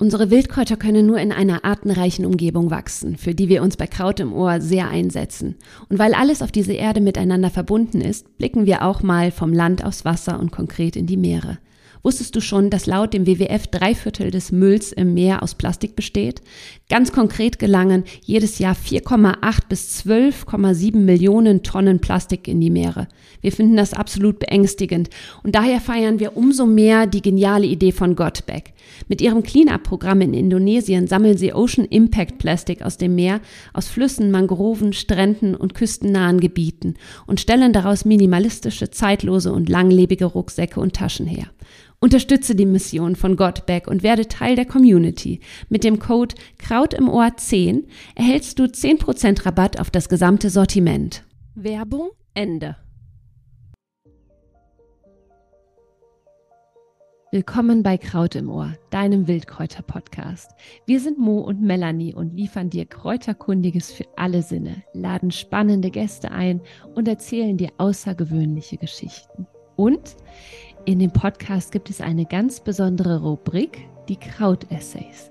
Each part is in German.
Unsere Wildkräuter können nur in einer artenreichen Umgebung wachsen, für die wir uns bei Kraut im Ohr sehr einsetzen. Und weil alles auf dieser Erde miteinander verbunden ist, blicken wir auch mal vom Land aufs Wasser und konkret in die Meere. Wusstest du schon, dass laut dem WWF drei Viertel des Mülls im Meer aus Plastik besteht? Ganz konkret gelangen jedes Jahr 4,8 bis 12,7 Millionen Tonnen Plastik in die Meere. Wir finden das absolut beängstigend und daher feiern wir umso mehr die geniale Idee von Gotback. Mit ihrem Cleanup-Programm in Indonesien sammeln sie Ocean Impact Plastik aus dem Meer, aus Flüssen, Mangroven, Stränden und küstennahen Gebieten und stellen daraus minimalistische, zeitlose und langlebige Rucksäcke und Taschen her. Unterstütze die Mission von Godback und werde Teil der Community. Mit dem Code Kraut im Ohr 10 erhältst du 10% Rabatt auf das gesamte Sortiment. Werbung Ende. Willkommen bei Kraut im Ohr, deinem Wildkräuter-Podcast. Wir sind Mo und Melanie und liefern dir Kräuterkundiges für alle Sinne, laden spannende Gäste ein und erzählen dir außergewöhnliche Geschichten. Und in dem Podcast gibt es eine ganz besondere Rubrik, die Kraut-Essays.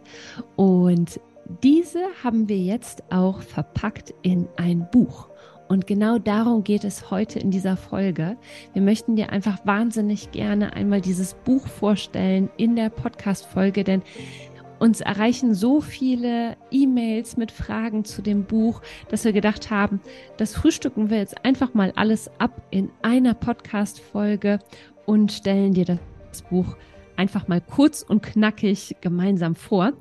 Und diese haben wir jetzt auch verpackt in ein Buch. Und genau darum geht es heute in dieser Folge. Wir möchten dir einfach wahnsinnig gerne einmal dieses Buch vorstellen in der Podcast-Folge, denn uns erreichen so viele E-Mails mit Fragen zu dem Buch, dass wir gedacht haben, das frühstücken wir jetzt einfach mal alles ab in einer Podcast-Folge und stellen dir das Buch einfach mal kurz und knackig gemeinsam vor.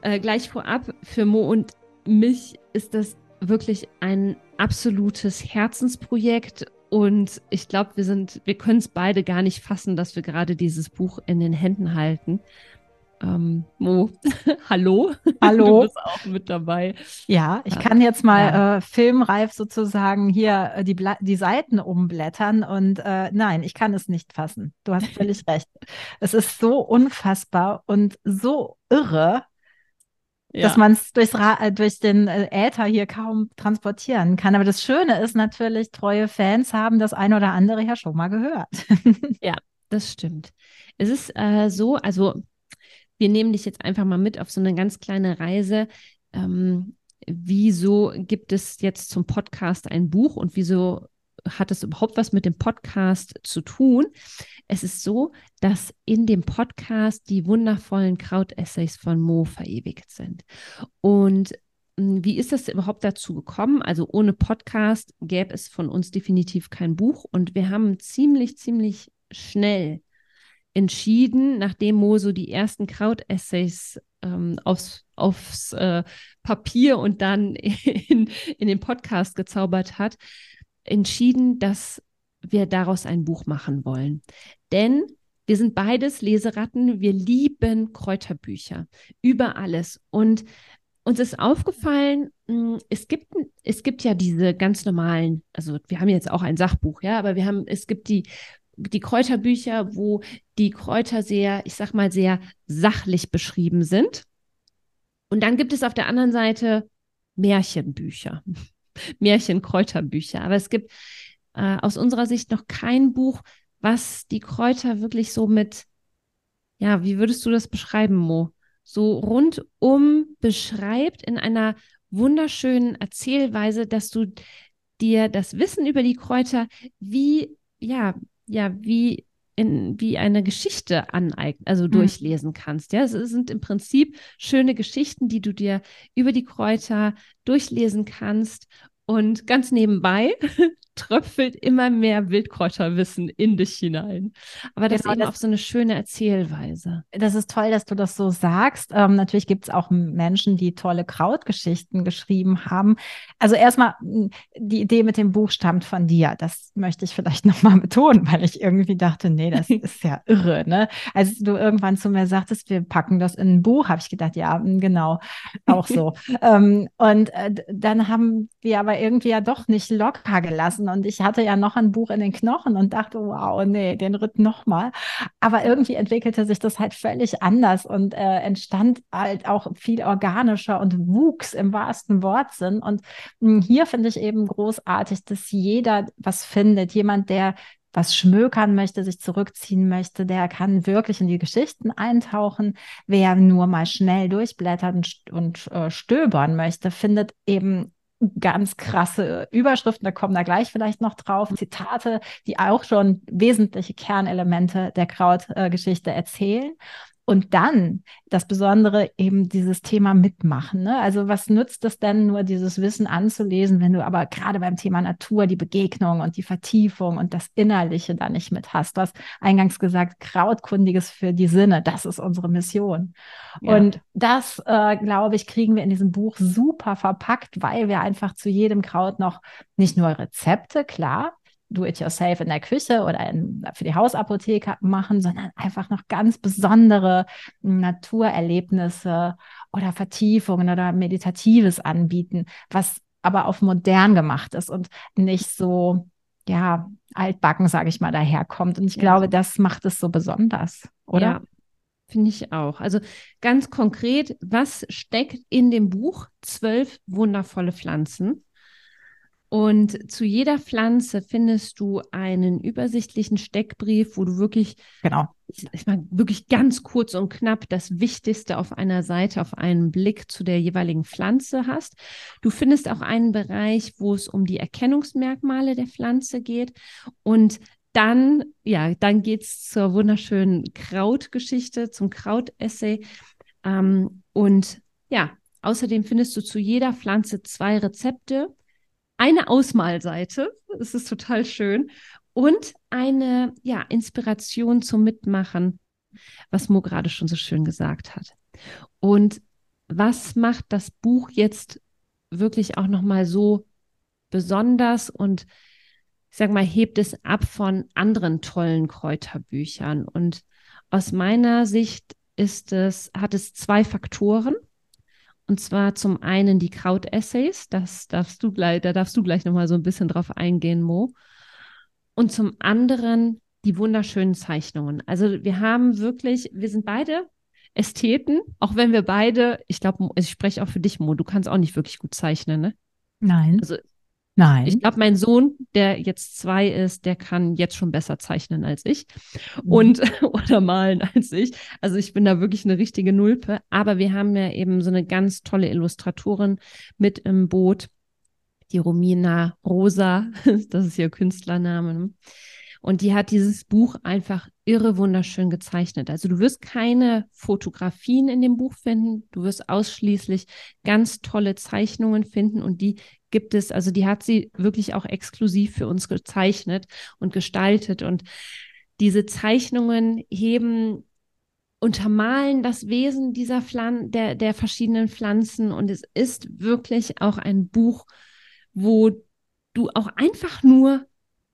Äh, gleich vorab, für Mo und mich ist das wirklich ein absolutes Herzensprojekt und ich glaube, wir sind, wir können es beide gar nicht fassen, dass wir gerade dieses Buch in den Händen halten. Ähm, Mo, hallo. Hallo. Du bist auch mit dabei. Ja, ich kann jetzt mal ja. äh, filmreif sozusagen hier äh, die, die Seiten umblättern und äh, nein, ich kann es nicht fassen. Du hast völlig recht. Es ist so unfassbar und so irre, ja. dass man es äh, durch den äh, Äther hier kaum transportieren kann. Aber das Schöne ist natürlich, treue Fans haben das ein oder andere ja schon mal gehört. ja, das stimmt. Es ist äh, so, also wir nehmen dich jetzt einfach mal mit auf so eine ganz kleine Reise. Ähm, wieso gibt es jetzt zum Podcast ein Buch und wieso hat es überhaupt was mit dem Podcast zu tun? Es ist so, dass in dem Podcast die wundervollen Krautessays von Mo verewigt sind. Und hm, wie ist das überhaupt dazu gekommen? Also ohne Podcast gäbe es von uns definitiv kein Buch und wir haben ziemlich, ziemlich schnell entschieden, nachdem Moso die ersten Kraut-Essays ähm, aufs, aufs äh, Papier und dann in, in den Podcast gezaubert hat, entschieden, dass wir daraus ein Buch machen wollen. Denn wir sind beides Leseratten, wir lieben Kräuterbücher über alles. Und uns ist aufgefallen, hm, es gibt, es gibt ja diese ganz normalen, also wir haben jetzt auch ein Sachbuch, ja, aber wir haben, es gibt die die Kräuterbücher, wo die Kräuter sehr, ich sag mal, sehr sachlich beschrieben sind. Und dann gibt es auf der anderen Seite Märchenbücher, Märchenkräuterbücher. Aber es gibt äh, aus unserer Sicht noch kein Buch, was die Kräuter wirklich so mit, ja, wie würdest du das beschreiben, Mo? So rundum beschreibt in einer wunderschönen Erzählweise, dass du dir das Wissen über die Kräuter wie, ja, ja, wie in, wie eine Geschichte aneignen, also mhm. durchlesen kannst. Ja, es sind im Prinzip schöne Geschichten, die du dir über die Kräuter durchlesen kannst. Und ganz nebenbei tröpfelt immer mehr Wildkräuterwissen in dich hinein. Aber das genau, eben das, auf so eine schöne Erzählweise. Das ist toll, dass du das so sagst. Ähm, natürlich gibt es auch Menschen, die tolle Krautgeschichten geschrieben haben. Also erstmal, die Idee mit dem Buch stammt von dir. Das möchte ich vielleicht nochmal betonen, weil ich irgendwie dachte, nee, das ist ja irre. Ne? Als du irgendwann zu mir sagtest, wir packen das in ein Buch, habe ich gedacht, ja, genau, auch so. ähm, und äh, dann haben wir aber irgendwie ja doch nicht locker gelassen lassen. Und ich hatte ja noch ein Buch in den Knochen und dachte, wow, nee, den Ritt nochmal. Aber irgendwie entwickelte sich das halt völlig anders und äh, entstand halt auch viel organischer und wuchs im wahrsten Wortsinn. Und hm, hier finde ich eben großartig, dass jeder was findet. Jemand, der was schmökern möchte, sich zurückziehen möchte, der kann wirklich in die Geschichten eintauchen. Wer nur mal schnell durchblättern und, und äh, stöbern möchte, findet eben ganz krasse Überschriften, da kommen da gleich vielleicht noch drauf, Zitate, die auch schon wesentliche Kernelemente der Krautgeschichte äh, erzählen. Und dann das Besondere eben dieses Thema mitmachen. Ne? Also was nützt es denn nur, dieses Wissen anzulesen, wenn du aber gerade beim Thema Natur die Begegnung und die Vertiefung und das Innerliche da nicht mit hast? Du hast eingangs gesagt, Krautkundiges für die Sinne, das ist unsere Mission. Ja. Und das, äh, glaube ich, kriegen wir in diesem Buch super verpackt, weil wir einfach zu jedem Kraut noch nicht nur Rezepte, klar, Do-it-yourself in der Küche oder in, für die Hausapotheke machen, sondern einfach noch ganz besondere Naturerlebnisse oder Vertiefungen oder Meditatives anbieten, was aber auf modern gemacht ist und nicht so, ja, altbacken, sage ich mal, daherkommt. Und ich ja. glaube, das macht es so besonders, oder? Ja. Finde ich auch. Also ganz konkret, was steckt in dem Buch? Zwölf wundervolle Pflanzen. Und zu jeder Pflanze findest du einen übersichtlichen Steckbrief, wo du wirklich, genau. ich meine, wirklich ganz kurz und knapp das Wichtigste auf einer Seite, auf einen Blick zu der jeweiligen Pflanze hast. Du findest auch einen Bereich, wo es um die Erkennungsmerkmale der Pflanze geht. Und dann, ja, dann geht es zur wunderschönen Krautgeschichte, zum Krautessay. Ähm, und ja, außerdem findest du zu jeder Pflanze zwei Rezepte eine Ausmalseite, das ist total schön, und eine ja, Inspiration zum Mitmachen, was Mo gerade schon so schön gesagt hat. Und was macht das Buch jetzt wirklich auch nochmal so besonders und ich sag mal, hebt es ab von anderen tollen Kräuterbüchern. Und aus meiner Sicht ist es, hat es zwei Faktoren. Und zwar zum einen die Kraut-Essays, das darfst du gleich, da darfst du gleich nochmal so ein bisschen drauf eingehen, Mo. Und zum anderen die wunderschönen Zeichnungen. Also wir haben wirklich, wir sind beide Ästheten, auch wenn wir beide, ich glaube, ich spreche auch für dich, Mo, du kannst auch nicht wirklich gut zeichnen, ne? Nein. Also Nein. Ich glaube, mein Sohn, der jetzt zwei ist, der kann jetzt schon besser zeichnen als ich mhm. und oder malen als ich. Also ich bin da wirklich eine richtige Nulpe. Aber wir haben ja eben so eine ganz tolle Illustratorin mit im Boot, die Romina Rosa, das ist ihr Künstlername. Und die hat dieses Buch einfach irre wunderschön gezeichnet. Also du wirst keine Fotografien in dem Buch finden, du wirst ausschließlich ganz tolle Zeichnungen finden und die gibt es, also die hat sie wirklich auch exklusiv für uns gezeichnet und gestaltet. Und diese Zeichnungen heben untermalen das Wesen dieser Pflan der, der verschiedenen Pflanzen. Und es ist wirklich auch ein Buch, wo du auch einfach nur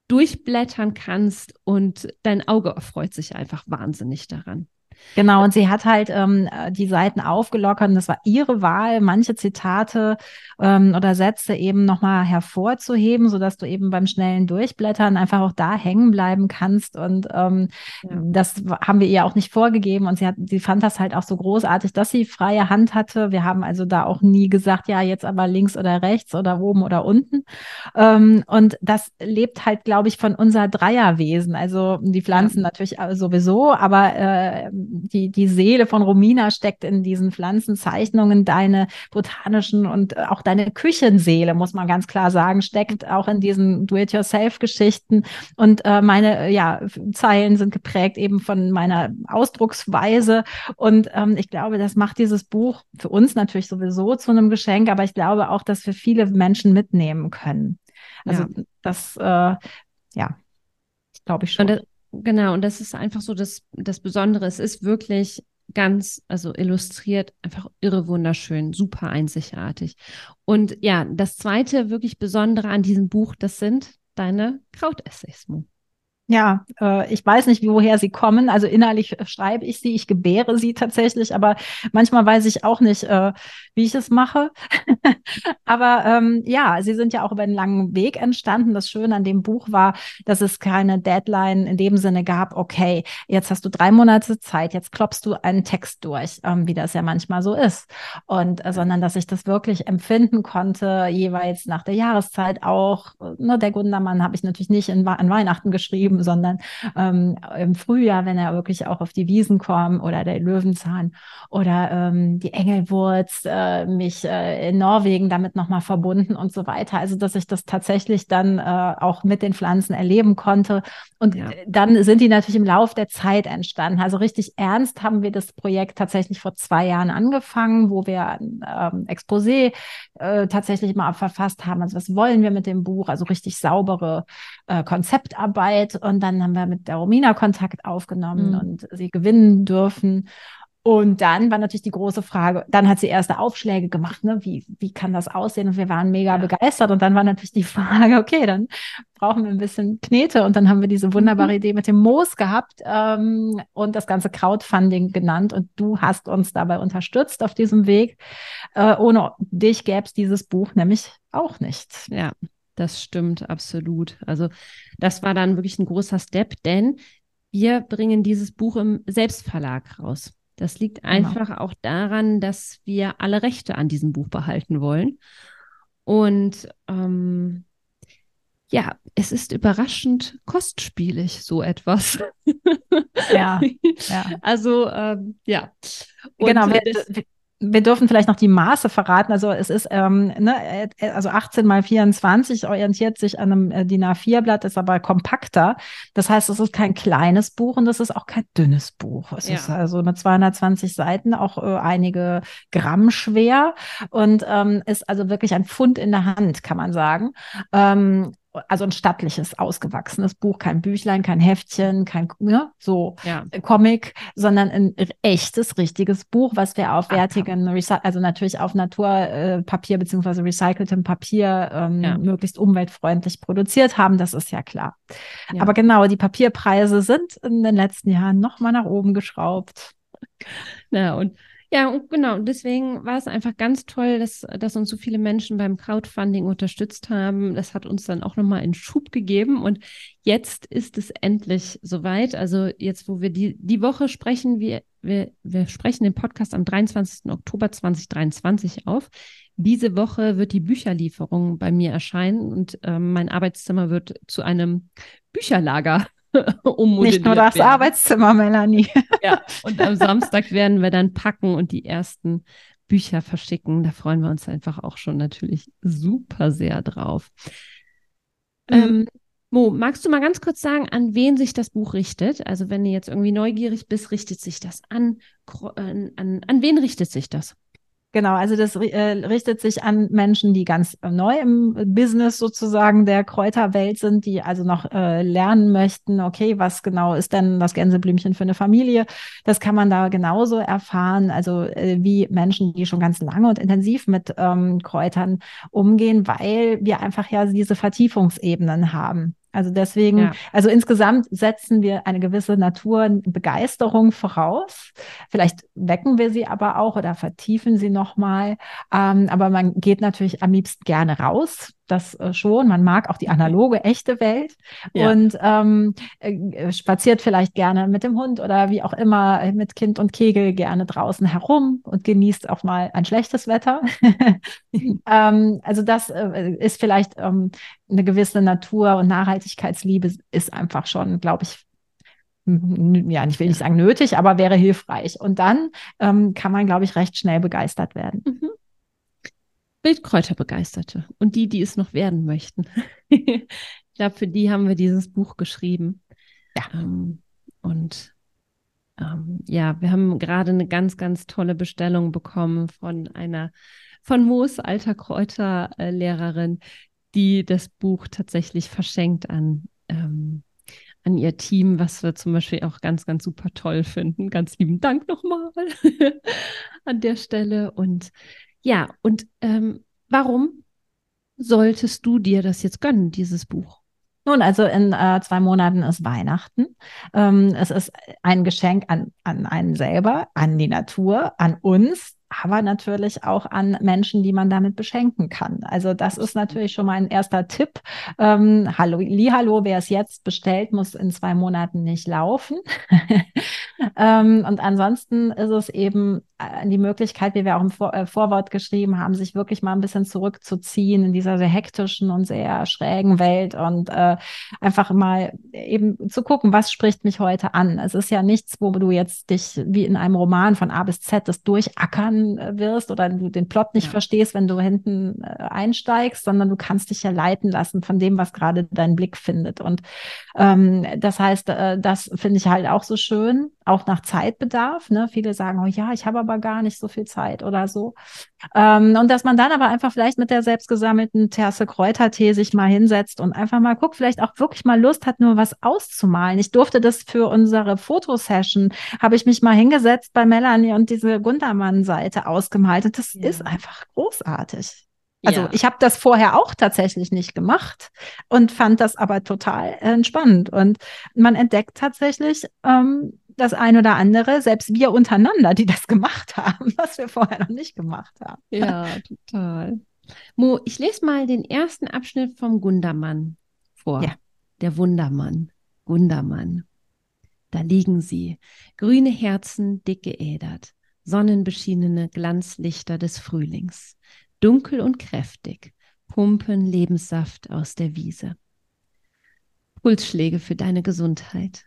durchblättern kannst und dein Auge erfreut sich einfach wahnsinnig daran. Genau, und sie hat halt ähm, die Seiten aufgelockert und das war ihre Wahl, manche Zitate ähm, oder Sätze eben nochmal hervorzuheben, sodass du eben beim schnellen Durchblättern einfach auch da hängen bleiben kannst. Und ähm, ja. das haben wir ihr auch nicht vorgegeben und sie hat, sie fand das halt auch so großartig, dass sie freie Hand hatte. Wir haben also da auch nie gesagt, ja, jetzt aber links oder rechts oder oben oder unten. Ähm, und das lebt halt, glaube ich, von unser Dreierwesen. Also die Pflanzen ja. natürlich sowieso, aber äh, die, die Seele von Romina steckt in diesen Pflanzenzeichnungen, deine botanischen und auch deine Küchenseele, muss man ganz klar sagen, steckt auch in diesen Do-it-yourself-Geschichten. Und äh, meine ja, Zeilen sind geprägt eben von meiner Ausdrucksweise. Und ähm, ich glaube, das macht dieses Buch für uns natürlich sowieso zu einem Geschenk, aber ich glaube auch, dass wir viele Menschen mitnehmen können. Also ja. das, äh, ja, glaube ich schon. Genau, und das ist einfach so das, das Besondere. Es ist wirklich ganz, also illustriert, einfach irre wunderschön, super einzigartig. Und ja, das zweite wirklich Besondere an diesem Buch, das sind deine Krautessays. Ja, äh, ich weiß nicht, woher sie kommen. Also innerlich schreibe ich sie, ich gebäre sie tatsächlich, aber manchmal weiß ich auch nicht, äh, wie ich es mache. aber ähm, ja, sie sind ja auch über einen langen Weg entstanden. Das Schöne an dem Buch war, dass es keine Deadline in dem Sinne gab, okay, jetzt hast du drei Monate Zeit, jetzt klopfst du einen Text durch, ähm, wie das ja manchmal so ist. Und äh, sondern dass ich das wirklich empfinden konnte, jeweils nach der Jahreszeit auch. Ne, der Gundermann habe ich natürlich nicht in, an Weihnachten geschrieben kommen, sondern ähm, im Frühjahr, wenn er wirklich auch auf die Wiesen kommt oder der Löwenzahn oder ähm, die Engelwurz, äh, mich äh, in Norwegen damit nochmal verbunden und so weiter. Also, dass ich das tatsächlich dann äh, auch mit den Pflanzen erleben konnte. Und ja. dann sind die natürlich im Lauf der Zeit entstanden. Also richtig ernst haben wir das Projekt tatsächlich vor zwei Jahren angefangen, wo wir ein ähm, Exposé äh, tatsächlich mal verfasst haben. Also was wollen wir mit dem Buch? Also richtig saubere äh, Konzeptarbeit. Und dann haben wir mit der Romina Kontakt aufgenommen mhm. und sie gewinnen dürfen. Und dann war natürlich die große Frage, dann hat sie erste Aufschläge gemacht, ne? wie, wie kann das aussehen? Und wir waren mega ja. begeistert. Und dann war natürlich die Frage, okay, dann brauchen wir ein bisschen Knete. Und dann haben wir diese wunderbare mhm. Idee mit dem Moos gehabt ähm, und das ganze Crowdfunding genannt. Und du hast uns dabei unterstützt auf diesem Weg. Äh, ohne dich gäbe es dieses Buch nämlich auch nicht. Ja, das stimmt absolut. Also das war dann wirklich ein großer Step, denn wir bringen dieses Buch im Selbstverlag raus. Das liegt genau. einfach auch daran, dass wir alle Rechte an diesem Buch behalten wollen. Und ähm, ja, es ist überraschend kostspielig, so etwas. Ja, ja. Also, ähm, ja. Und genau, wir, wir dürfen vielleicht noch die Maße verraten. Also es ist ähm, ne, äh, also 18 mal 24 orientiert sich an einem äh, DIN A4-Blatt, ist aber kompakter. Das heißt, es ist kein kleines Buch und es ist auch kein dünnes Buch. Es ja. ist also mit 220 Seiten auch äh, einige Gramm schwer und ähm, ist also wirklich ein Pfund in der Hand, kann man sagen. Ähm, also ein stattliches, ausgewachsenes Buch, kein Büchlein, kein Heftchen, kein ne, so ja. Comic, sondern ein echtes, richtiges Buch, was wir auf wertigen, also natürlich auf Naturpapier äh, beziehungsweise recyceltem Papier ähm, ja. möglichst umweltfreundlich produziert haben, das ist ja klar. Ja. Aber genau, die Papierpreise sind in den letzten Jahren nochmal nach oben geschraubt. Na, und ja, und genau. Deswegen war es einfach ganz toll, dass, dass uns so viele Menschen beim Crowdfunding unterstützt haben. Das hat uns dann auch nochmal einen Schub gegeben. Und jetzt ist es endlich soweit. Also jetzt, wo wir die, die Woche sprechen, wir, wir, wir sprechen den Podcast am 23. Oktober 2023 auf. Diese Woche wird die Bücherlieferung bei mir erscheinen und äh, mein Arbeitszimmer wird zu einem Bücherlager Nicht nur das werden. Arbeitszimmer, Melanie. ja, und am Samstag werden wir dann packen und die ersten Bücher verschicken. Da freuen wir uns einfach auch schon natürlich super sehr drauf. Mhm. Ähm, Mo, magst du mal ganz kurz sagen, an wen sich das Buch richtet? Also wenn du jetzt irgendwie neugierig bist, richtet sich das an, an, an, an wen richtet sich das? Genau, also das äh, richtet sich an Menschen, die ganz neu im Business sozusagen der Kräuterwelt sind, die also noch äh, lernen möchten, okay, was genau ist denn das Gänseblümchen für eine Familie? Das kann man da genauso erfahren, also äh, wie Menschen, die schon ganz lange und intensiv mit ähm, Kräutern umgehen, weil wir einfach ja diese Vertiefungsebenen haben. Also deswegen, ja. also insgesamt setzen wir eine gewisse Naturbegeisterung voraus. Vielleicht wecken wir sie aber auch oder vertiefen sie nochmal. Ähm, aber man geht natürlich am liebsten gerne raus das äh, schon. Man mag auch die analoge, echte Welt ja. und ähm, äh, spaziert vielleicht gerne mit dem Hund oder wie auch immer äh, mit Kind und Kegel gerne draußen herum und genießt auch mal ein schlechtes Wetter. ähm, also das äh, ist vielleicht ähm, eine gewisse Natur- und Nachhaltigkeitsliebe ist einfach schon, glaube ich, ja, ich will nicht sagen nötig, aber wäre hilfreich. Und dann ähm, kann man, glaube ich, recht schnell begeistert werden. Mhm. Wildkräuterbegeisterte und die, die es noch werden möchten. ich glaube, für die haben wir dieses Buch geschrieben. Ja. Ähm, und ähm, ja, wir haben gerade eine ganz, ganz tolle Bestellung bekommen von einer von Moos alter Kräuterlehrerin, die das Buch tatsächlich verschenkt an ähm, an ihr Team, was wir zum Beispiel auch ganz, ganz super toll finden. Ganz lieben Dank nochmal an der Stelle. Und ja, und ähm, warum solltest du dir das jetzt gönnen, dieses Buch? Nun, also in äh, zwei Monaten ist Weihnachten. Ähm, es ist ein Geschenk an, an einen selber, an die Natur, an uns, aber natürlich auch an Menschen, die man damit beschenken kann. Also das ist natürlich schon mal ein erster Tipp. Ähm, hallo, hallo, wer es jetzt bestellt, muss in zwei Monaten nicht laufen. ähm, und ansonsten ist es eben äh, die Möglichkeit, wie wir auch im Vor äh, Vorwort geschrieben haben, sich wirklich mal ein bisschen zurückzuziehen in dieser sehr hektischen und sehr schrägen Welt und äh, einfach mal eben zu gucken, was spricht mich heute an. Es ist ja nichts, wo du jetzt dich wie in einem Roman von A bis Z das durchackern äh, wirst oder du den Plot nicht ja. verstehst, wenn du hinten äh, einsteigst, sondern du kannst dich ja leiten lassen von dem, was gerade dein Blick findet. Und ähm, das heißt, äh, das finde ich halt auch so schön, auch nach Zeitbedarf. Ne? Viele sagen, oh ja, ich habe aber gar nicht so viel Zeit oder so. Ähm, und dass man dann aber einfach vielleicht mit der selbstgesammelten Terse Kräutertee sich mal hinsetzt und einfach mal guckt, vielleicht auch wirklich mal Lust hat, nur was auszumalen. Ich durfte das für unsere Fotosession, habe ich mich mal hingesetzt bei Melanie und diese Gundermann-Seite ausgemalt. Und das ja. ist einfach großartig. Also ja. ich habe das vorher auch tatsächlich nicht gemacht und fand das aber total entspannend. Und man entdeckt tatsächlich ähm, das ein oder andere, selbst wir untereinander, die das gemacht haben, was wir vorher noch nicht gemacht haben. Ja, total. Mo, ich lese mal den ersten Abschnitt vom Gundermann vor. Ja. Der Wundermann. Gundermann. Da liegen sie, grüne Herzen, dick geädert, sonnenbeschienene Glanzlichter des Frühlings, dunkel und kräftig, pumpen Lebenssaft aus der Wiese. Pulsschläge für deine Gesundheit,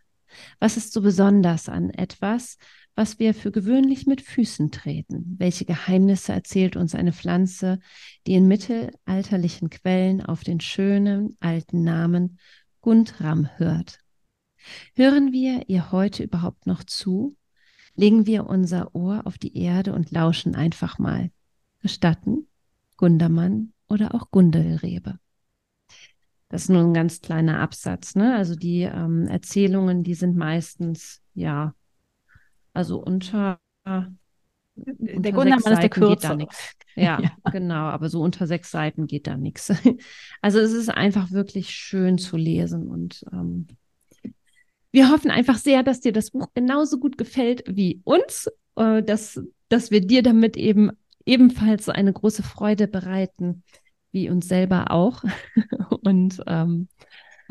was ist so besonders an etwas, was wir für gewöhnlich mit Füßen treten? Welche Geheimnisse erzählt uns eine Pflanze, die in mittelalterlichen Quellen auf den schönen alten Namen Gundram hört? Hören wir ihr heute überhaupt noch zu? Legen wir unser Ohr auf die Erde und lauschen einfach mal. Gestatten? Gundermann oder auch Gundelrebe? Das ist nur ein ganz kleiner Absatz. Ne? Also die ähm, Erzählungen, die sind meistens, ja, also unter. der Gundermann ist der Kürze. Ja, ja, genau. Aber so unter sechs Seiten geht da nichts. Also es ist einfach wirklich schön zu lesen und ähm, wir hoffen einfach sehr, dass dir das Buch genauso gut gefällt wie uns, äh, dass, dass wir dir damit eben ebenfalls eine große Freude bereiten wie uns selber auch. Und ähm,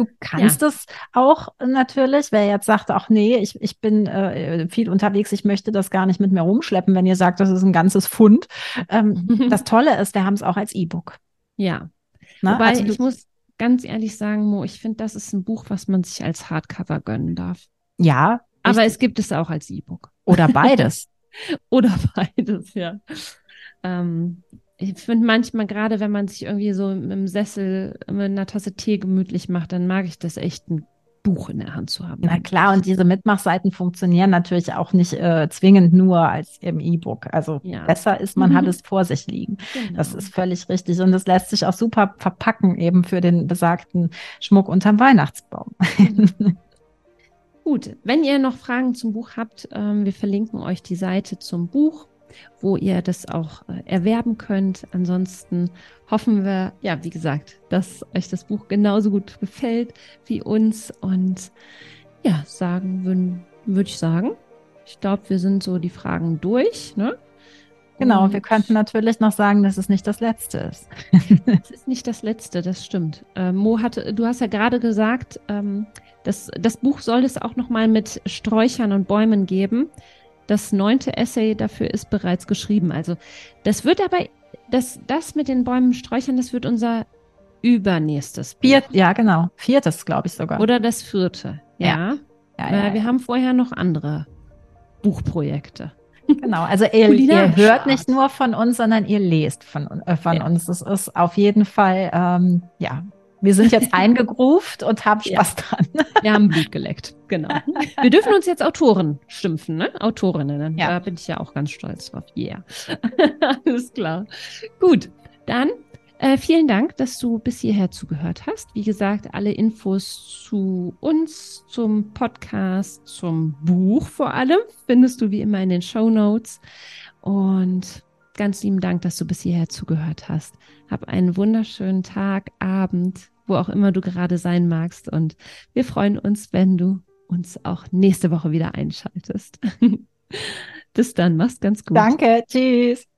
Du kannst ja. es auch natürlich, wer jetzt sagt, ach nee, ich, ich bin äh, viel unterwegs, ich möchte das gar nicht mit mir rumschleppen, wenn ihr sagt, das ist ein ganzes Fund. Ähm, das Tolle ist, wir haben es auch als E-Book. Ja. Na, Wobei also ich muss ganz ehrlich sagen, Mo, ich finde, das ist ein Buch, was man sich als Hardcover gönnen darf. Ja. Aber es gibt es auch als E-Book. Oder beides. Oder beides, ja. Ähm, ich finde manchmal gerade, wenn man sich irgendwie so im Sessel mit einer Tasse Tee gemütlich macht, dann mag ich das echt ein Buch in der Hand zu haben. Na klar, und diese Mitmachseiten funktionieren natürlich auch nicht äh, zwingend nur als im E-Book. Also ja. besser ist, man mhm. hat es vor sich liegen. Genau. Das ist völlig richtig. Und es lässt sich auch super verpacken, eben für den besagten Schmuck unterm Weihnachtsbaum. Mhm. Gut, wenn ihr noch Fragen zum Buch habt, ähm, wir verlinken euch die Seite zum Buch wo ihr das auch äh, erwerben könnt. Ansonsten hoffen wir, ja, wie gesagt, dass euch das Buch genauso gut gefällt wie uns. Und ja, sagen würde würd ich sagen. Ich glaube, wir sind so die Fragen durch. Ne? Genau, und wir könnten natürlich noch sagen, dass es nicht das Letzte ist. es ist nicht das Letzte, das stimmt. Ähm, Mo hatte, du hast ja gerade gesagt, ähm, das, das Buch soll es auch noch mal mit Sträuchern und Bäumen geben. Das neunte Essay dafür ist bereits geschrieben. Also das wird aber, das, das mit den Bäumen Sträuchern, das wird unser übernächstes Buch. Viert, ja, genau. Viertes, glaube ich sogar. Oder das vierte. Ja. ja. ja, ja wir haben vorher noch andere Buchprojekte. Genau, also ihr, ihr hört nicht nur von uns, sondern ihr lest von, äh, von uns. Das ist auf jeden Fall, ähm, ja, wir sind jetzt eingegruft und haben Spaß ja. dran. Wir haben Blut geleckt, genau. Wir dürfen uns jetzt Autoren schimpfen, ne? Autorinnen. Ja. Da bin ich ja auch ganz stolz drauf. Yeah. Alles klar. Gut, dann äh, vielen Dank, dass du bis hierher zugehört hast. Wie gesagt, alle Infos zu uns, zum Podcast, zum Buch vor allem, findest du wie immer in den Show Notes. Und ganz lieben Dank, dass du bis hierher zugehört hast. Hab einen wunderschönen Tag, Abend, wo auch immer du gerade sein magst. Und wir freuen uns, wenn du uns auch nächste Woche wieder einschaltest. Bis dann, mach's ganz gut. Danke, tschüss.